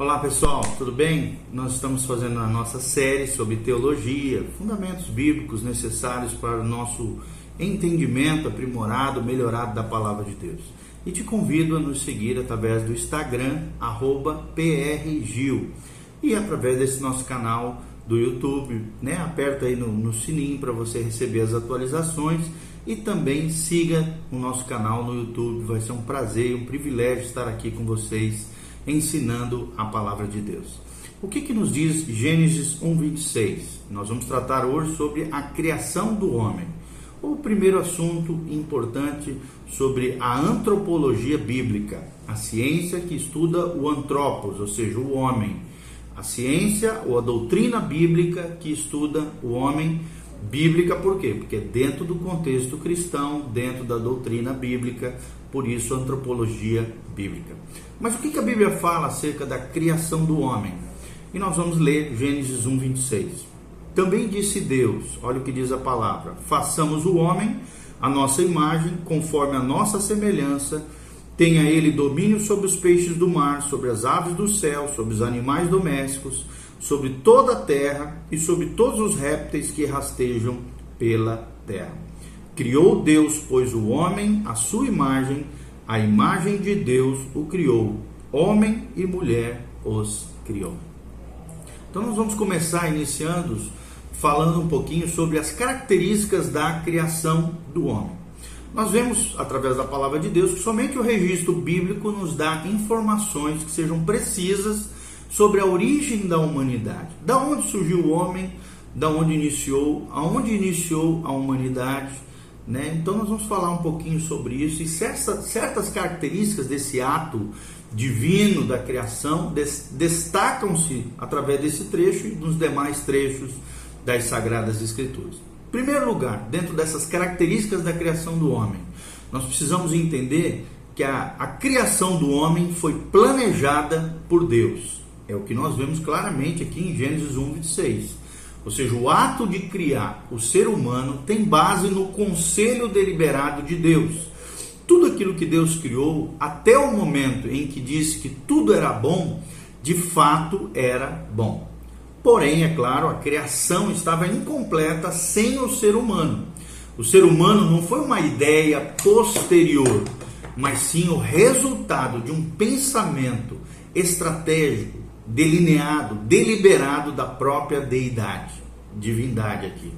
Olá pessoal, tudo bem? Nós estamos fazendo a nossa série sobre teologia, fundamentos bíblicos necessários para o nosso entendimento aprimorado, melhorado da palavra de Deus. E te convido a nos seguir através do Instagram, PRGil, e através desse nosso canal do YouTube, né? Aperta aí no, no sininho para você receber as atualizações e também siga o nosso canal no YouTube. Vai ser um prazer, um privilégio estar aqui com vocês ensinando a palavra de Deus. O que, que nos diz Gênesis 1:26? Nós vamos tratar hoje sobre a criação do homem. O primeiro assunto importante sobre a antropologia bíblica, a ciência que estuda o antropos, ou seja, o homem. A ciência ou a doutrina bíblica que estuda o homem Bíblica por quê? Porque é dentro do contexto cristão, dentro da doutrina bíblica, por isso antropologia bíblica. Mas o que a Bíblia fala acerca da criação do homem? E nós vamos ler Gênesis 1, 26. Também disse Deus, olha o que diz a palavra: façamos o homem a nossa imagem, conforme a nossa semelhança, tenha ele domínio sobre os peixes do mar, sobre as aves do céu, sobre os animais domésticos sobre toda a terra e sobre todos os répteis que rastejam pela terra. Criou Deus, pois, o homem à sua imagem, a imagem de Deus o criou, homem e mulher os criou. Então, nós vamos começar iniciando falando um pouquinho sobre as características da criação do homem. Nós vemos, através da palavra de Deus, que somente o registro bíblico nos dá informações que sejam precisas sobre a origem da humanidade. Da onde surgiu o homem, da onde iniciou, aonde iniciou a humanidade, né? Então nós vamos falar um pouquinho sobre isso e certas, certas características desse ato divino da criação destacam-se através desse trecho e nos demais trechos das sagradas escrituras. Em primeiro lugar, dentro dessas características da criação do homem, nós precisamos entender que a, a criação do homem foi planejada por Deus. É o que nós vemos claramente aqui em Gênesis 1, 26. Ou seja, o ato de criar o ser humano tem base no conselho deliberado de Deus. Tudo aquilo que Deus criou, até o momento em que disse que tudo era bom, de fato era bom. Porém, é claro, a criação estava incompleta sem o ser humano. O ser humano não foi uma ideia posterior, mas sim o resultado de um pensamento estratégico, delineado, deliberado da própria deidade, divindade aqui.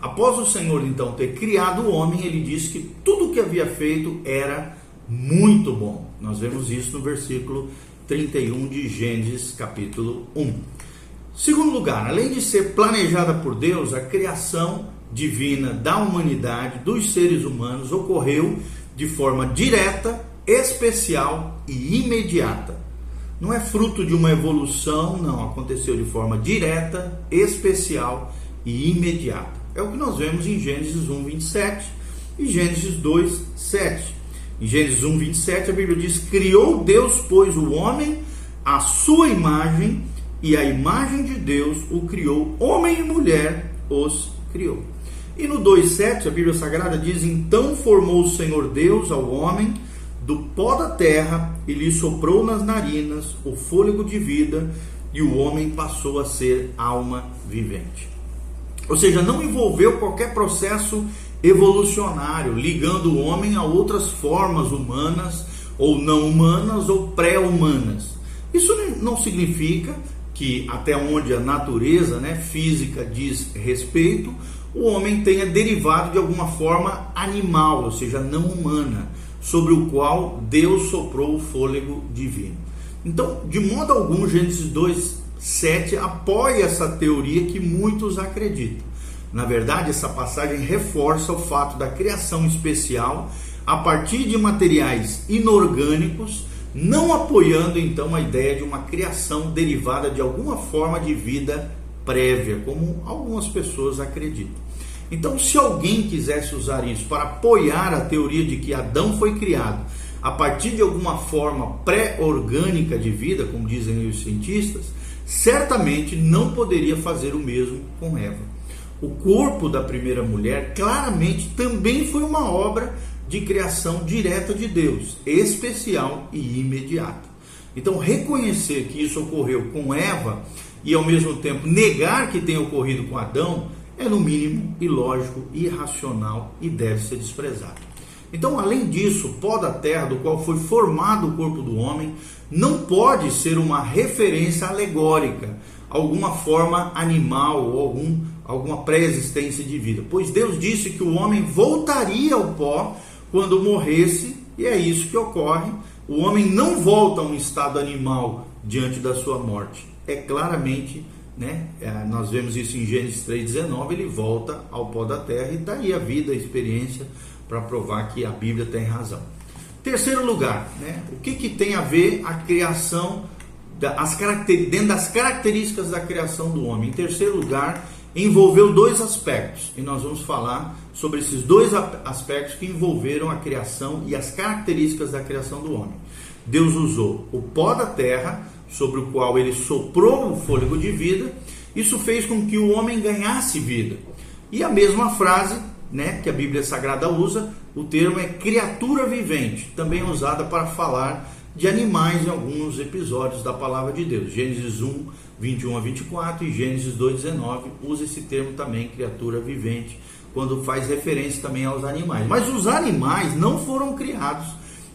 Após o Senhor então ter criado o homem, ele disse que tudo o que havia feito era muito bom. Nós vemos isso no versículo 31 de Gênesis, capítulo 1. Segundo lugar, além de ser planejada por Deus, a criação divina da humanidade, dos seres humanos, ocorreu de forma direta, especial e imediata. Não é fruto de uma evolução, não. Aconteceu de forma direta, especial e imediata. É o que nós vemos em Gênesis 1, 27 e Gênesis 2, 7. Em Gênesis 1, 27, a Bíblia diz: Criou Deus, pois, o homem à sua imagem, e a imagem de Deus o criou, homem e mulher os criou. E no 2,7 a Bíblia Sagrada diz: Então formou o Senhor Deus ao homem do pó da terra e lhe soprou nas narinas o fôlego de vida, e o homem passou a ser alma vivente. Ou seja, não envolveu qualquer processo evolucionário, ligando o homem a outras formas humanas ou não humanas ou pré-humanas. Isso não significa que até onde a natureza né, física diz respeito, o homem tenha derivado de alguma forma animal, ou seja, não humana sobre o qual Deus soprou o fôlego divino. Então, de modo algum, Gênesis 2, 7 apoia essa teoria que muitos acreditam. Na verdade, essa passagem reforça o fato da criação especial a partir de materiais inorgânicos, não apoiando então a ideia de uma criação derivada de alguma forma de vida prévia, como algumas pessoas acreditam. Então, se alguém quisesse usar isso para apoiar a teoria de que Adão foi criado a partir de alguma forma pré-orgânica de vida, como dizem os cientistas, certamente não poderia fazer o mesmo com Eva. O corpo da primeira mulher claramente também foi uma obra de criação direta de Deus, especial e imediata. Então, reconhecer que isso ocorreu com Eva e ao mesmo tempo negar que tenha ocorrido com Adão é no mínimo ilógico, irracional e deve ser desprezado. Então, além disso, o pó da terra do qual foi formado o corpo do homem não pode ser uma referência alegórica, alguma forma animal ou algum, alguma pré-existência de vida, pois Deus disse que o homem voltaria ao pó quando morresse, e é isso que ocorre. O homem não volta a um estado animal diante da sua morte. É claramente, né? É, nós vemos isso em Gênesis 3,19, ele volta ao pó da terra e daí tá a vida, a experiência para provar que a Bíblia tem razão. Terceiro lugar, né? o que, que tem a ver a criação, as dentro das características da criação do homem? Em terceiro lugar, envolveu dois aspectos, e nós vamos falar sobre esses dois aspectos que envolveram a criação e as características da criação do homem. Deus usou o pó da terra, sobre o qual ele soprou o fôlego de vida, isso fez com que o homem ganhasse vida. E a mesma frase né, que a Bíblia Sagrada usa, o termo é criatura vivente, também usada para falar de animais em alguns episódios da palavra de Deus. Gênesis 1, 21 a 24 e Gênesis 2, 19 usa esse termo também, criatura vivente, quando faz referência também aos animais. Mas os animais não foram criados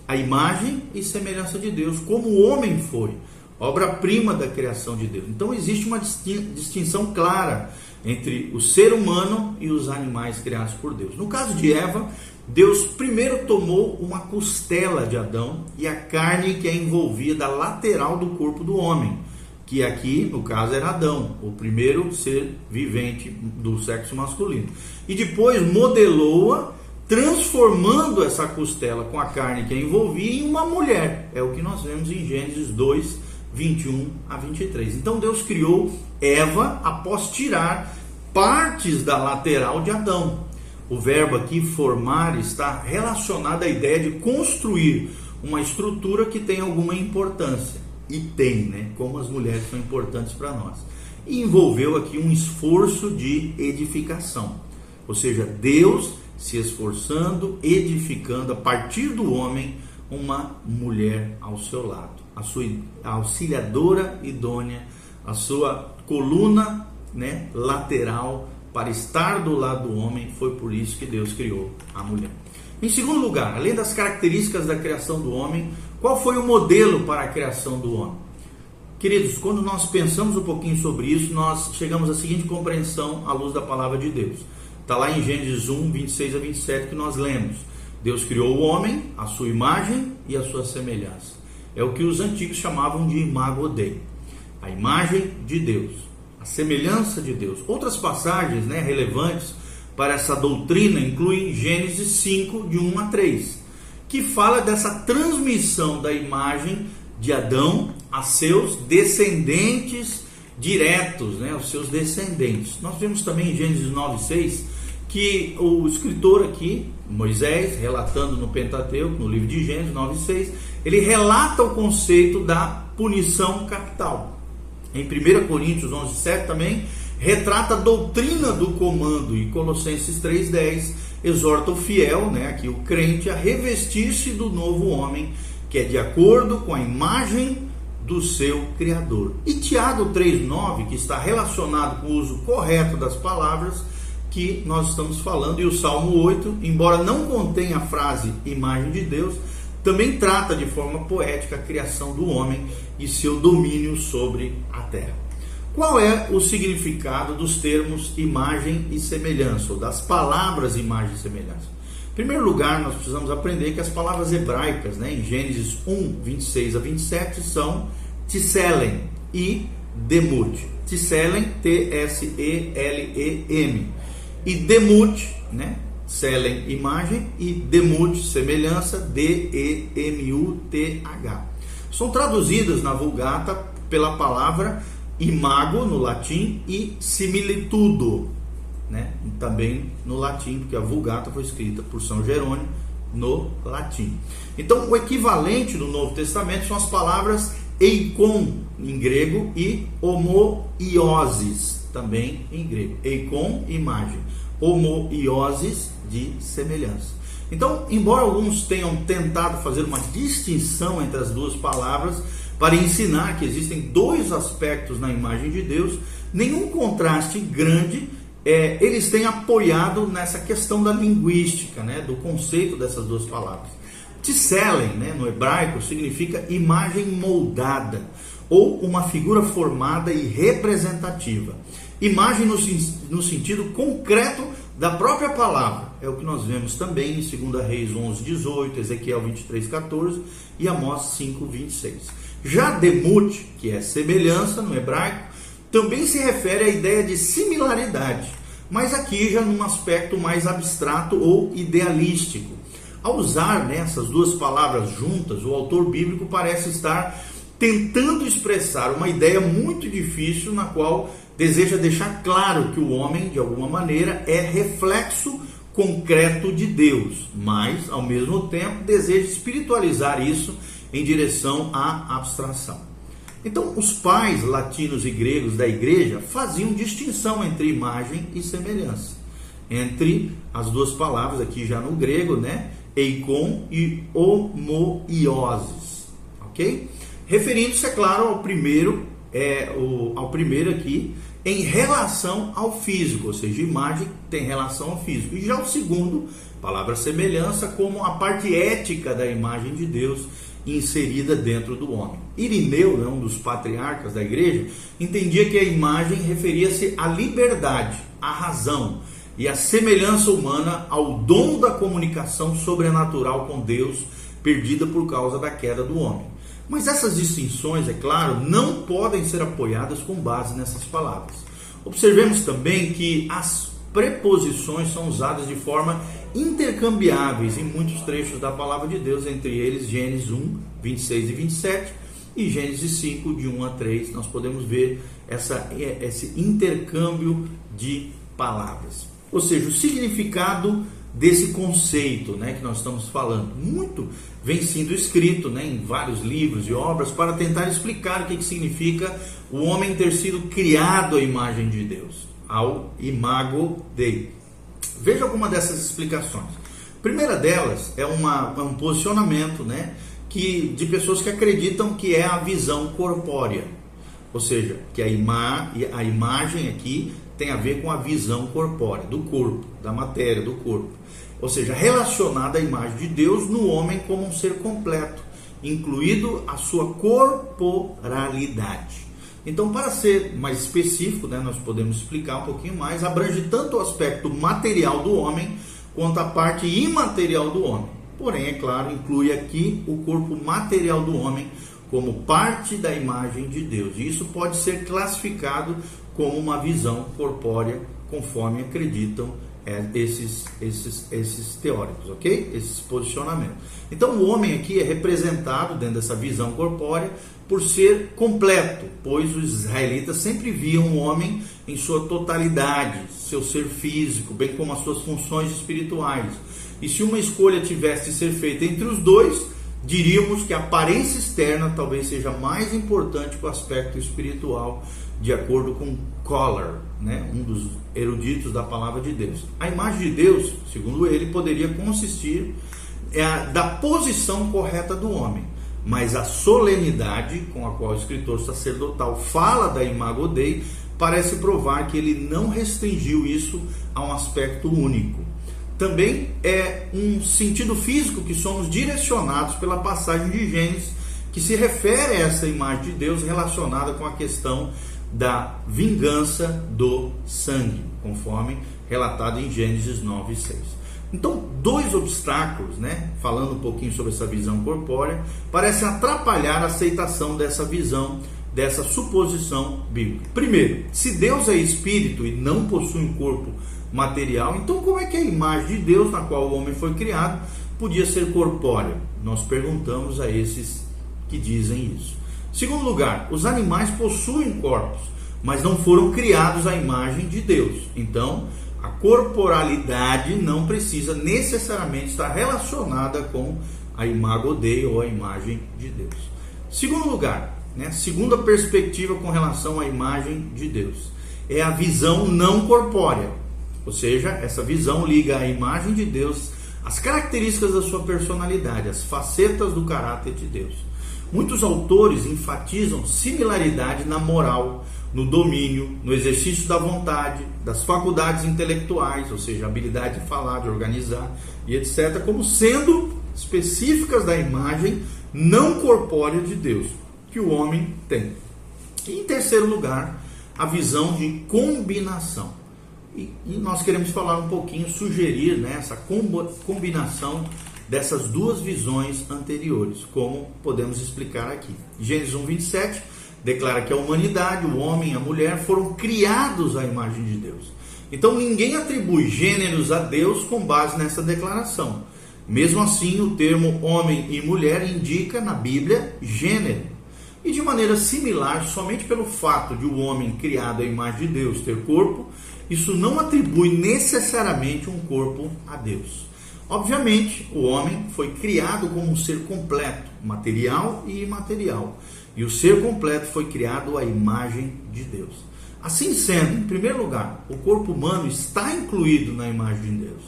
à imagem e semelhança de Deus, como o homem foi, obra-prima da criação de Deus. Então existe uma distinção clara entre o ser humano e os animais criados por Deus. No caso de Eva, Deus primeiro tomou uma costela de Adão e a carne que é envolvida lateral do corpo do homem, que aqui, no caso, era Adão, o primeiro ser vivente do sexo masculino. E depois modelou-a, transformando essa costela com a carne que a envolvia em uma mulher. É o que nós vemos em Gênesis 2, 21 a 23. Então Deus criou Eva após tirar partes da lateral de Adão. O verbo aqui formar está relacionado à ideia de construir uma estrutura que tem alguma importância. E tem, né? Como as mulheres são importantes para nós. E envolveu aqui um esforço de edificação. Ou seja, Deus se esforçando, edificando a partir do homem uma mulher ao seu lado a sua auxiliadora idônea, a sua coluna né, lateral para estar do lado do homem. Foi por isso que Deus criou a mulher. Em segundo lugar, além das características da criação do homem, qual foi o modelo para a criação do homem? Queridos, quando nós pensamos um pouquinho sobre isso, nós chegamos à seguinte compreensão à luz da palavra de Deus. Está lá em Gênesis 1, 26 a 27 que nós lemos. Deus criou o homem, a sua imagem e a sua semelhança. É o que os antigos chamavam de imago Dei, a imagem de Deus, a semelhança de Deus. Outras passagens né, relevantes para essa doutrina incluem Gênesis 5, de 1 a 3, que fala dessa transmissão da imagem de Adão a seus descendentes diretos, né, os seus descendentes. Nós vemos também em Gênesis 9, 6 que o escritor aqui, Moisés, relatando no Pentateuco, no livro de Gênesis 9 6, ele relata o conceito da punição capital. Em 1 Coríntios 11 7 também, retrata a doutrina do comando e Colossenses 3:10 exorta o fiel, né, aqui o crente a revestir-se do novo homem, que é de acordo com a imagem do seu criador. E Tiago 3:9, que está relacionado com o uso correto das palavras, que nós estamos falando. E o Salmo 8, embora não contenha a frase imagem de Deus, também trata de forma poética a criação do homem e seu domínio sobre a terra. Qual é o significado dos termos imagem e semelhança, ou das palavras imagem e semelhança? Em primeiro lugar, nós precisamos aprender que as palavras hebraicas, né, em Gênesis 1, 26 a 27, são Tselen e Demut. Tselen, T-S-E-L-E-M e demut, né? Selen, imagem, e demut, semelhança, D-E-M-U-T-H. São traduzidas na Vulgata pela palavra imago no latim e similitudo, né? Também no latim, porque a Vulgata foi escrita por São Jerônimo no latim. Então, o equivalente no Novo Testamento são as palavras eikon em grego e homoioses também em grego. Eikon, imagem. Homoioses, de semelhança. Então, embora alguns tenham tentado fazer uma distinção entre as duas palavras, para ensinar que existem dois aspectos na imagem de Deus, nenhum contraste grande é, eles têm apoiado nessa questão da linguística, né, do conceito dessas duas palavras. Tselen, né, no hebraico, significa imagem moldada ou uma figura formada e representativa. Imagem no, no sentido concreto da própria palavra. É o que nós vemos também em 2 Reis 11, 18, Ezequiel 23, 14 e Amós 5, 26. Já demut, que é semelhança no hebraico, também se refere à ideia de similaridade, mas aqui já num aspecto mais abstrato ou idealístico. Ao usar né, essas duas palavras juntas, o autor bíblico parece estar tentando expressar uma ideia muito difícil na qual deseja deixar claro que o homem, de alguma maneira, é reflexo concreto de Deus, mas, ao mesmo tempo, deseja espiritualizar isso em direção à abstração. Então, os pais latinos e gregos da igreja faziam distinção entre imagem e semelhança, entre as duas palavras aqui já no grego, né? Eikon e homoioses, ok? Referindo-se, é claro, ao primeiro, é, o, ao primeiro aqui, em relação ao físico, ou seja, imagem tem relação ao físico. E já o segundo, palavra semelhança, como a parte ética da imagem de Deus inserida dentro do homem. Irineu, né, um dos patriarcas da igreja, entendia que a imagem referia-se à liberdade, à razão e à semelhança humana ao dom da comunicação sobrenatural com Deus, perdida por causa da queda do homem. Mas essas distinções, é claro, não podem ser apoiadas com base nessas palavras. Observemos também que as preposições são usadas de forma intercambiáveis em muitos trechos da palavra de Deus, entre eles Gênesis 1, 26 e 27 e Gênesis 5, de 1 a 3. Nós podemos ver essa, esse intercâmbio de palavras. Ou seja, o significado desse conceito né, que nós estamos falando. Muito vem sendo escrito né, em vários livros e obras para tentar explicar o que, que significa o homem ter sido criado à imagem de Deus, ao imago Dei. Veja alguma dessas explicações. A primeira delas é, uma, um posicionamento né, que, de pessoas que acreditam que é a visão corpórea. Ou seja, que a, ima, a imagem aqui tem a ver com a visão corpórea, do corpo, da matéria, do corpo. Ou seja, relacionada à imagem de Deus no homem como um ser completo, incluído a sua corporalidade. Então, para ser mais específico, né, nós podemos explicar um pouquinho mais, abrange tanto o aspecto material do homem quanto a parte imaterial do homem. Porém, é claro, inclui aqui o corpo material do homem como parte da imagem de Deus. E isso pode ser classificado como uma visão corpórea, conforme acreditam é, esses, esses, esses teóricos, ok? Esses posicionamentos. Então, o homem aqui é representado dentro dessa visão corpórea por ser completo, pois os israelitas sempre viam o homem em sua totalidade, seu ser físico, bem como as suas funções espirituais. E se uma escolha tivesse de ser feita entre os dois, diríamos que a aparência externa talvez seja mais importante que o aspecto espiritual, de acordo com Collar, né, um dos eruditos da palavra de Deus. A imagem de Deus, segundo ele, poderia consistir é, da posição correta do homem, mas a solenidade com a qual o escritor sacerdotal fala da imago Dei parece provar que ele não restringiu isso a um aspecto único. Também é um sentido físico que somos direcionados pela passagem de Gênesis, que se refere a essa imagem de Deus relacionada com a questão da vingança do sangue, conforme relatado em Gênesis 9 e 6. Então, dois obstáculos, né, falando um pouquinho sobre essa visão corpórea, parecem atrapalhar a aceitação dessa visão, dessa suposição bíblica. Primeiro, se Deus é espírito e não possui um corpo material. Então, como é que a imagem de Deus, na qual o homem foi criado, podia ser corpórea? Nós perguntamos a esses que dizem isso. Segundo lugar, os animais possuem corpos, mas não foram criados à imagem de Deus. Então, a corporalidade não precisa necessariamente estar relacionada com a imago Dei ou a imagem de Deus. Segundo lugar, né, segunda perspectiva com relação à imagem de Deus, é a visão não corpórea. Ou seja, essa visão liga a imagem de Deus às características da sua personalidade, às facetas do caráter de Deus. Muitos autores enfatizam similaridade na moral, no domínio, no exercício da vontade, das faculdades intelectuais, ou seja, habilidade de falar, de organizar e etc., como sendo específicas da imagem não corpórea de Deus que o homem tem. E em terceiro lugar, a visão de combinação. E, e nós queremos falar um pouquinho, sugerir né, essa combinação dessas duas visões anteriores, como podemos explicar aqui. Gênesis 1, 27 declara que a humanidade, o homem e a mulher foram criados à imagem de Deus. Então ninguém atribui gêneros a Deus com base nessa declaração. Mesmo assim, o termo homem e mulher indica na Bíblia gênero. E de maneira similar, somente pelo fato de o homem criado à imagem de Deus ter corpo, isso não atribui necessariamente um corpo a Deus. Obviamente, o homem foi criado como um ser completo, material e imaterial. E o ser completo foi criado à imagem de Deus. Assim sendo, em primeiro lugar, o corpo humano está incluído na imagem de Deus.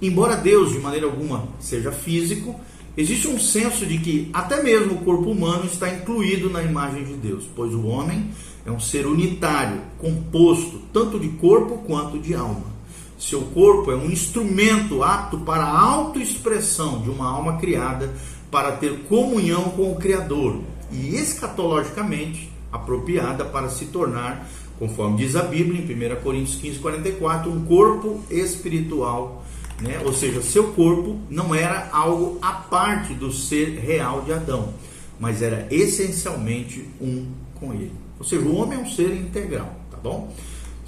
Embora Deus, de maneira alguma, seja físico, Existe um senso de que até mesmo o corpo humano está incluído na imagem de Deus, pois o homem é um ser unitário, composto tanto de corpo quanto de alma. Seu corpo é um instrumento apto para a autoexpressão de uma alma criada para ter comunhão com o Criador e escatologicamente apropriada para se tornar, conforme diz a Bíblia em 1 Coríntios 15, 44, um corpo espiritual né? Ou seja, seu corpo não era algo à parte do ser real de Adão, mas era essencialmente um com ele. Ou seja, o homem é um ser integral, tá bom?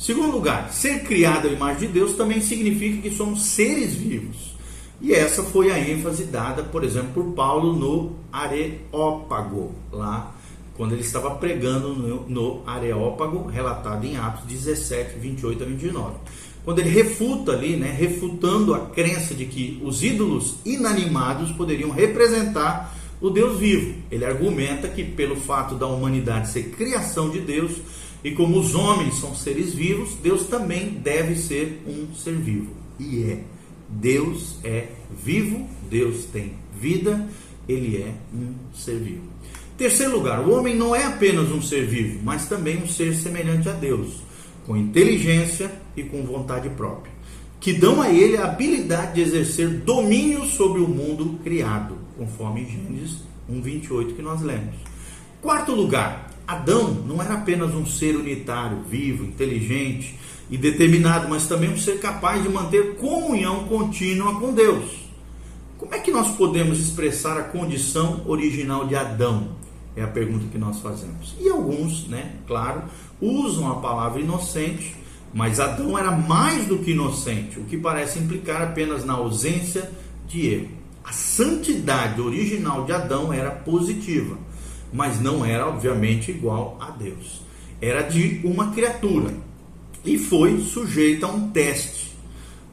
Segundo lugar, ser criado à imagem de Deus também significa que somos seres vivos. E essa foi a ênfase dada, por exemplo, por Paulo no Areópago, lá quando ele estava pregando no, no Areópago, relatado em Atos 17, 28 a 29 quando ele refuta ali, né, refutando a crença de que os ídolos inanimados poderiam representar o Deus vivo. Ele argumenta que pelo fato da humanidade ser criação de Deus e como os homens são seres vivos, Deus também deve ser um ser vivo. E é. Deus é vivo, Deus tem vida, ele é um ser vivo. Terceiro lugar, o homem não é apenas um ser vivo, mas também um ser semelhante a Deus com inteligência e com vontade própria, que dão a ele a habilidade de exercer domínio sobre o mundo criado, conforme Gênesis 1:28 que nós lemos. Quarto lugar, Adão não era apenas um ser unitário, vivo, inteligente e determinado, mas também um ser capaz de manter comunhão contínua com Deus. Como é que nós podemos expressar a condição original de Adão? É a pergunta que nós fazemos. E alguns, né, claro, usam a palavra inocente, mas Adão era mais do que inocente, o que parece implicar apenas na ausência de erro. A santidade original de Adão era positiva, mas não era, obviamente, igual a Deus. Era de uma criatura e foi sujeita a um teste,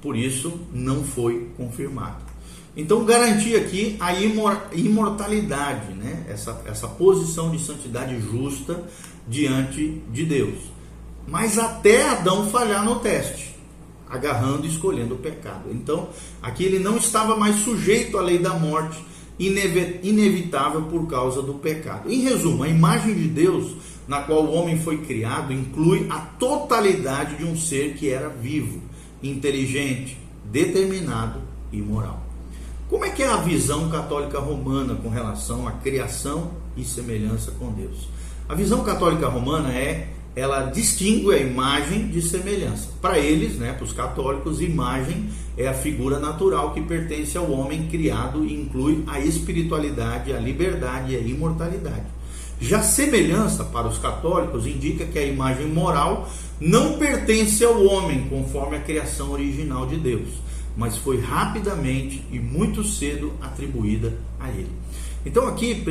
por isso não foi confirmado. Então, garantir aqui a imortalidade, né? essa, essa posição de santidade justa diante de Deus. Mas até Adão falhar no teste, agarrando e escolhendo o pecado. Então, aqui ele não estava mais sujeito à lei da morte, inevitável por causa do pecado. Em resumo, a imagem de Deus na qual o homem foi criado inclui a totalidade de um ser que era vivo, inteligente, determinado e moral. Como é que é a visão católica romana com relação à criação e semelhança com Deus? A visão católica romana é ela distingue a imagem de semelhança. Para eles, né, para os católicos, imagem é a figura natural que pertence ao homem criado e inclui a espiritualidade, a liberdade e a imortalidade. Já semelhança para os católicos indica que a imagem moral não pertence ao homem conforme a criação original de Deus, mas foi rapidamente e muito cedo atribuída a ele. Então aqui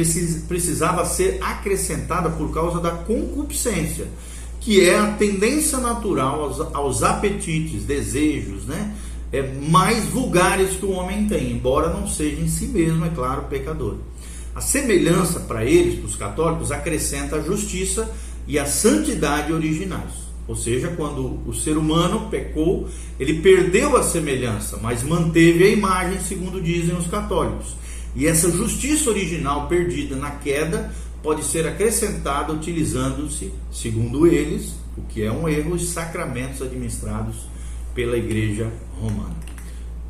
precisava ser acrescentada por causa da concupiscência, que é a tendência natural aos, aos apetites, desejos, né? É, mais vulgares que o homem tem, embora não seja em si mesmo, é claro, pecador. A semelhança para eles, para os católicos, acrescenta a justiça e a santidade originais. Ou seja, quando o ser humano pecou, ele perdeu a semelhança, mas manteve a imagem, segundo dizem os católicos E essa justiça original perdida na queda pode ser acrescentada utilizando-se, segundo eles, o que é um erro, os sacramentos administrados pela Igreja Romana.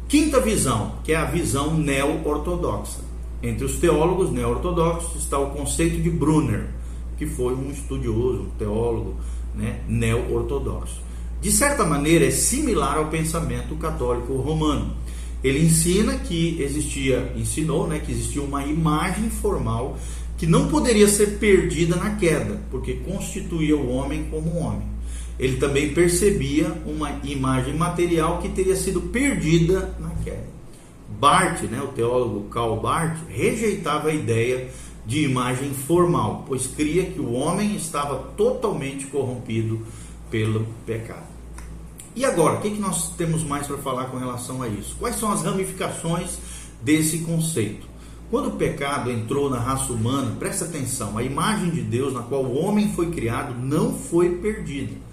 Quinta visão, que é a visão neo-ortodoxa. Entre os teólogos neo-ortodoxos está o conceito de Brunner, que foi um estudioso, um teólogo né, neo-ortodoxo. De certa maneira, é similar ao pensamento católico romano. Ele ensina que existia, ensinou né, que existia uma imagem formal que não poderia ser perdida na queda, porque constituía o homem como homem ele também percebia uma imagem material que teria sido perdida na queda. Barth, né, o teólogo Karl Barth, rejeitava a ideia de imagem formal, pois cria que o homem estava totalmente corrompido pelo pecado. E agora, o que, que nós temos mais para falar com relação a isso? Quais são as ramificações desse conceito? Quando o pecado entrou na raça humana, presta atenção, a imagem de Deus na qual o homem foi criado não foi perdida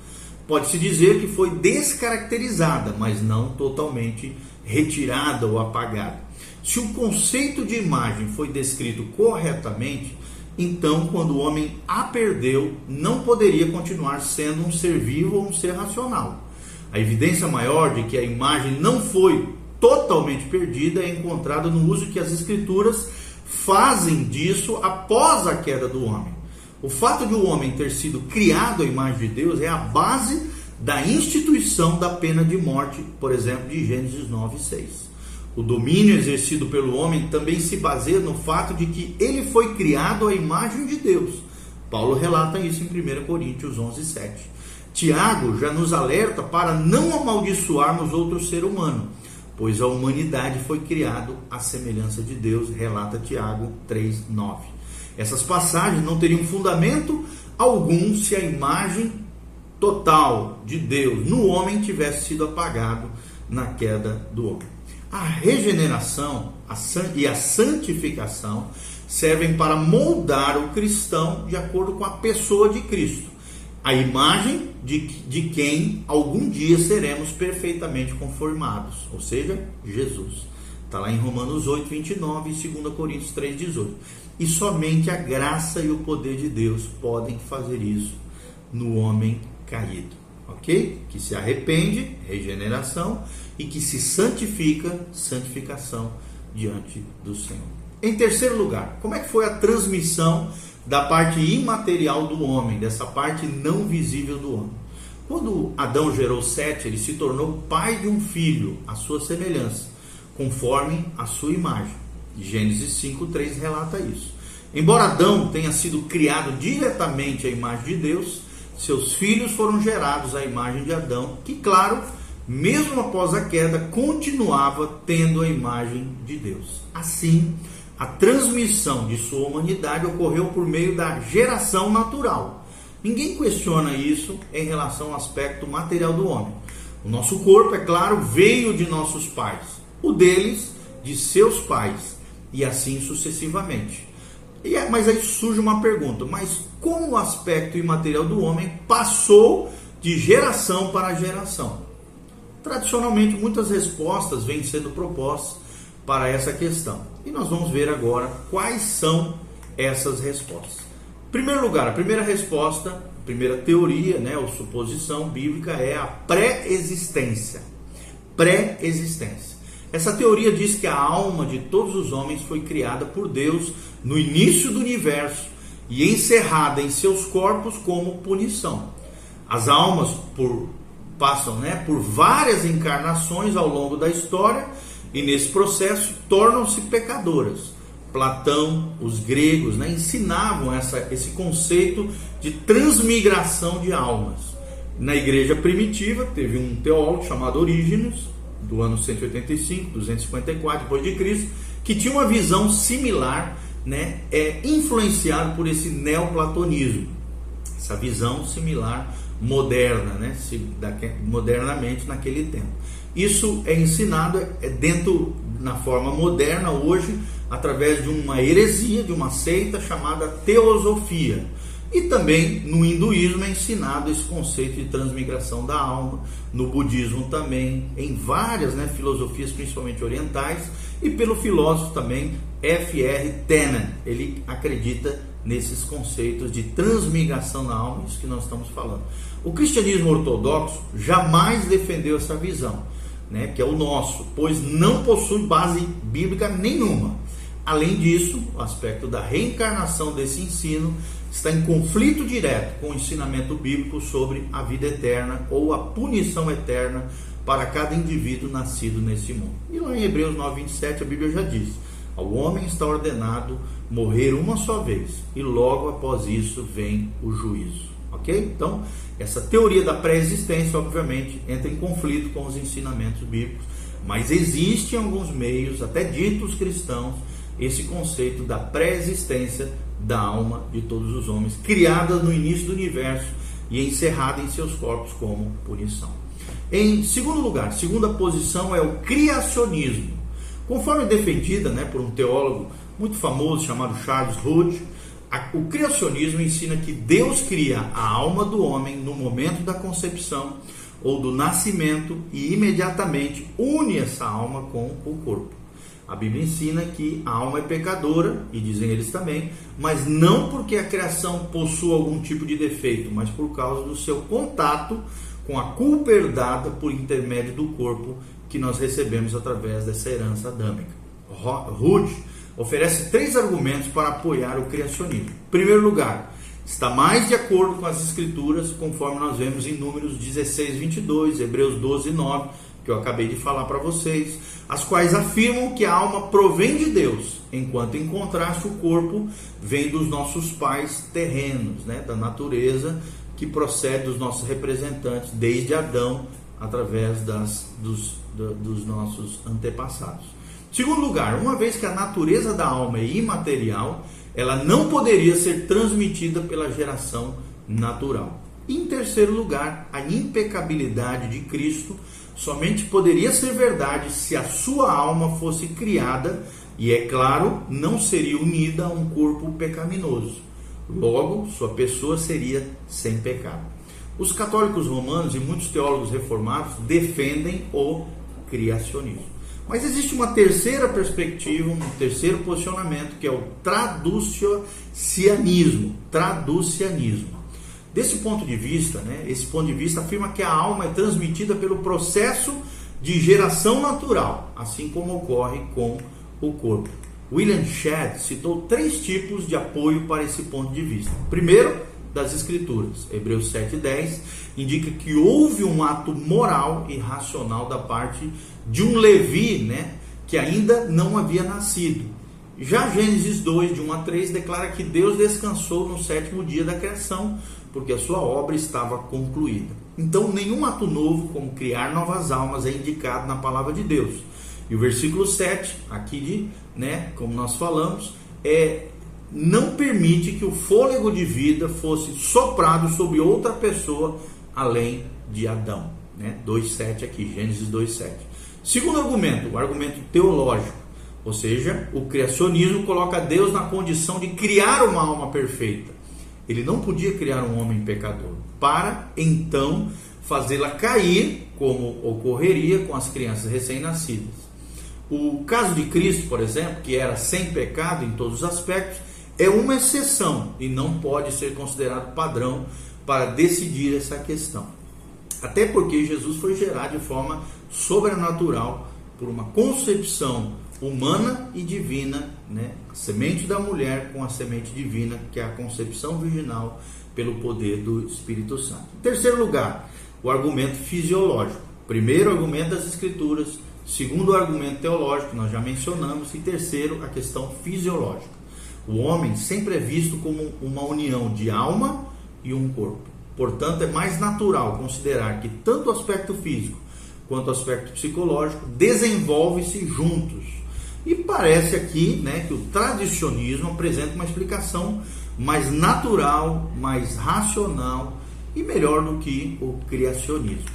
pode-se dizer que foi descaracterizada, mas não totalmente retirada ou apagada. Se o conceito de imagem foi descrito corretamente, então, quando o homem a perdeu, não poderia continuar sendo um ser vivo ou um ser racional. A evidência maior de que a imagem não foi totalmente perdida é encontrada no uso que as escrituras fazem disso após a queda do homem. O fato de o homem ter sido criado à imagem de Deus é a base da instituição da pena de morte, por exemplo, de Gênesis 9, 6. O domínio exercido pelo homem também se baseia no fato de que ele foi criado à imagem de Deus. Paulo relata isso em 1 Coríntios 11, 7. Tiago já nos alerta para não amaldiçoarmos outro ser humano, pois a humanidade foi criado à semelhança de Deus, relata Tiago 3, 9. Essas passagens não teriam fundamento algum se a imagem total de Deus no homem tivesse sido apagado na queda do homem. A regeneração e a santificação servem para moldar o cristão de acordo com a pessoa de Cristo, a imagem de, de quem algum dia seremos perfeitamente conformados, ou seja, Jesus. Está lá em Romanos 8, 29 e 2 Coríntios 3, 18. E somente a graça e o poder de Deus podem fazer isso no homem caído. Ok? Que se arrepende, regeneração, e que se santifica, santificação diante do Senhor. Em terceiro lugar, como é que foi a transmissão da parte imaterial do homem, dessa parte não visível do homem? Quando Adão gerou Sete, ele se tornou pai de um filho, à sua semelhança, conforme a sua imagem. Gênesis 5:3 relata isso. Embora Adão tenha sido criado diretamente à imagem de Deus, seus filhos foram gerados à imagem de Adão, que, claro, mesmo após a queda, continuava tendo a imagem de Deus. Assim, a transmissão de sua humanidade ocorreu por meio da geração natural. Ninguém questiona isso em relação ao aspecto material do homem. O nosso corpo, é claro, veio de nossos pais, o deles de seus pais, e assim sucessivamente. E é, mas aí surge uma pergunta: mas como o aspecto imaterial do homem passou de geração para geração? Tradicionalmente, muitas respostas vêm sendo propostas para essa questão. E nós vamos ver agora quais são essas respostas. Em primeiro lugar, a primeira resposta, a primeira teoria, né, ou suposição bíblica é a pré-existência. Pré-existência. Essa teoria diz que a alma de todos os homens foi criada por Deus no início do universo e encerrada em seus corpos como punição. As almas por, passam né, por várias encarnações ao longo da história e nesse processo tornam-se pecadoras. Platão, os gregos, né, ensinavam essa, esse conceito de transmigração de almas. Na igreja primitiva, teve um teólogo chamado Orígenes, do ano 185, 254 depois de Cristo, que tinha uma visão similar, né, é influenciado por esse neoplatonismo, essa visão similar moderna, né, modernamente naquele tempo. Isso é ensinado é dentro na forma moderna hoje através de uma heresia, de uma seita chamada teosofia e também no hinduísmo é ensinado esse conceito de transmigração da alma, no budismo também, em várias né, filosofias, principalmente orientais, e pelo filósofo também F.R. Tenen. Ele acredita nesses conceitos de transmigração na alma, isso que nós estamos falando. O cristianismo ortodoxo jamais defendeu essa visão, né, que é o nosso, pois não possui base bíblica nenhuma. Além disso, o aspecto da reencarnação desse ensino está em conflito direto com o ensinamento bíblico sobre a vida eterna ou a punição eterna para cada indivíduo nascido nesse mundo. E lá em Hebreus 9:27 a Bíblia já diz: ao homem está ordenado morrer uma só vez e logo após isso vem o juízo. Ok? Então, essa teoria da pré-existência, obviamente, entra em conflito com os ensinamentos bíblicos, mas existe em alguns meios, até ditos cristãos, esse conceito da pré-existência da alma de todos os homens, criada no início do universo e encerrada em seus corpos como punição. Em segundo lugar, segunda posição é o criacionismo. Conforme defendida né, por um teólogo muito famoso chamado Charles Hood, o criacionismo ensina que Deus cria a alma do homem no momento da concepção ou do nascimento e imediatamente une essa alma com o corpo. A Bíblia ensina que a alma é pecadora, e dizem eles também, mas não porque a criação possua algum tipo de defeito, mas por causa do seu contato com a culpa herdada por intermédio do corpo que nós recebemos através dessa herança adâmica. Ruth oferece três argumentos para apoiar o criacionismo. Em primeiro lugar, está mais de acordo com as escrituras, conforme nós vemos em Números 16, 22, Hebreus 12, 9, que eu acabei de falar para vocês, as quais afirmam que a alma provém de Deus, enquanto em contraste o corpo vem dos nossos pais terrenos, né, da natureza que procede dos nossos representantes desde Adão, através das, dos, dos nossos antepassados. Segundo lugar, uma vez que a natureza da alma é imaterial, ela não poderia ser transmitida pela geração natural. Em terceiro lugar, a impecabilidade de Cristo somente poderia ser verdade se a sua alma fosse criada e, é claro, não seria unida a um corpo pecaminoso. Logo, sua pessoa seria sem pecado. Os católicos romanos e muitos teólogos reformados defendem o criacionismo. Mas existe uma terceira perspectiva, um terceiro posicionamento, que é o traducianismo. Traducianismo. Desse ponto de vista, né, esse ponto de vista afirma que a alma é transmitida pelo processo de geração natural, assim como ocorre com o corpo. William Shedd citou três tipos de apoio para esse ponto de vista. Primeiro, das Escrituras. Hebreus 7,10 indica que houve um ato moral e racional da parte de um Levi, né, que ainda não havia nascido. Já Gênesis 2, de 1 a 3, declara que Deus descansou no sétimo dia da criação, porque a sua obra estava concluída. Então, nenhum ato novo, como criar novas almas, é indicado na palavra de Deus. E o versículo 7, aqui de, né, como nós falamos, é não permite que o fôlego de vida fosse soprado sobre outra pessoa além de Adão. Né? 2,7 aqui, Gênesis 2,7. Segundo argumento, o argumento teológico, ou seja, o criacionismo coloca Deus na condição de criar uma alma perfeita. Ele não podia criar um homem pecador, para então fazê-la cair, como ocorreria com as crianças recém-nascidas. O caso de Cristo, por exemplo, que era sem pecado em todos os aspectos, é uma exceção e não pode ser considerado padrão para decidir essa questão. Até porque Jesus foi gerado de forma sobrenatural por uma concepção humana e divina, né? a semente da mulher com a semente divina, que é a concepção virginal pelo poder do Espírito Santo. Em terceiro lugar, o argumento fisiológico. Primeiro, argumento das Escrituras. Segundo, argumento teológico, nós já mencionamos. E terceiro, a questão fisiológica. O homem sempre é visto como uma união de alma e um corpo. Portanto, é mais natural considerar que tanto o aspecto físico quanto o aspecto psicológico desenvolvem-se juntos. E parece aqui né, que o tradicionismo apresenta uma explicação mais natural, mais racional e melhor do que o criacionismo.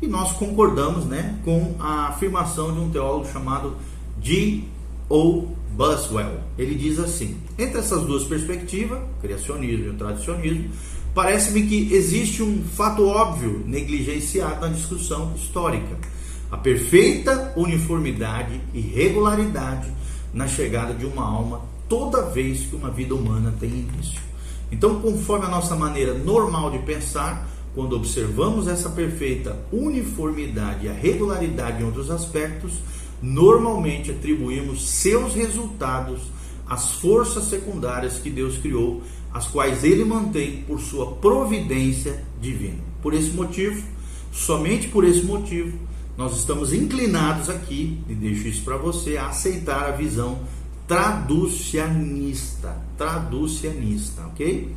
E nós concordamos né, com a afirmação de um teólogo chamado G. O. Buswell. Ele diz assim: entre essas duas perspectivas, criacionismo e o tradicionismo, parece-me que existe um fato óbvio negligenciado na discussão histórica: a perfeita uniformidade e regularidade na chegada de uma alma toda vez que uma vida humana tem início. Então, conforme a nossa maneira normal de pensar, quando observamos essa perfeita uniformidade e a regularidade em outros aspectos, normalmente atribuímos seus resultados às forças secundárias que Deus criou, as quais ele mantém por sua providência divina. Por esse motivo, somente por esse motivo, nós estamos inclinados aqui, e deixo isso para você, a aceitar a visão traducianista, traducianista, ok?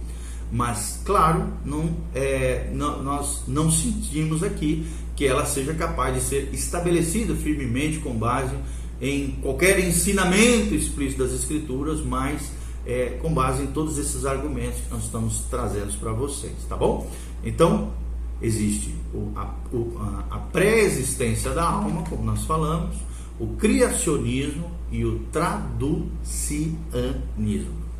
Mas, claro, não, é, não, nós não sentimos aqui que ela seja capaz de ser estabelecida firmemente com base em qualquer ensinamento explícito das Escrituras, mas é, com base em todos esses argumentos que nós estamos trazendo para vocês, tá bom? Então, existe a, a, pré-existência da alma, como nós falamos, o criacionismo e o traducianismo.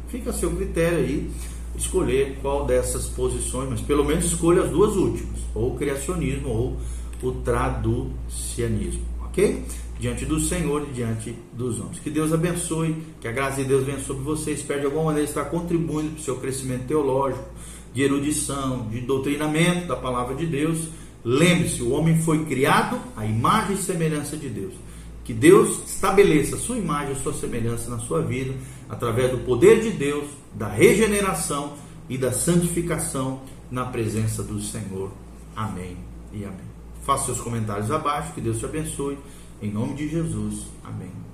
Fica a seu critério aí escolher qual dessas posições, mas pelo menos escolha as duas últimas, ou criacionismo ou o traducianismo, ok? Diante do Senhor e diante dos homens. Que Deus abençoe, que a graça de Deus venha sobre você. Espero de alguma maneira estar contribuindo para o seu crescimento teológico, de erudição, de doutrinamento da palavra de Deus. Lembre-se, o homem foi criado à imagem e semelhança de Deus. Que Deus estabeleça a sua imagem a sua semelhança na sua vida, através do poder de Deus, da regeneração e da santificação na presença do Senhor. Amém e amém. Faça seus comentários abaixo, que Deus te abençoe. Em nome de Jesus. Amém.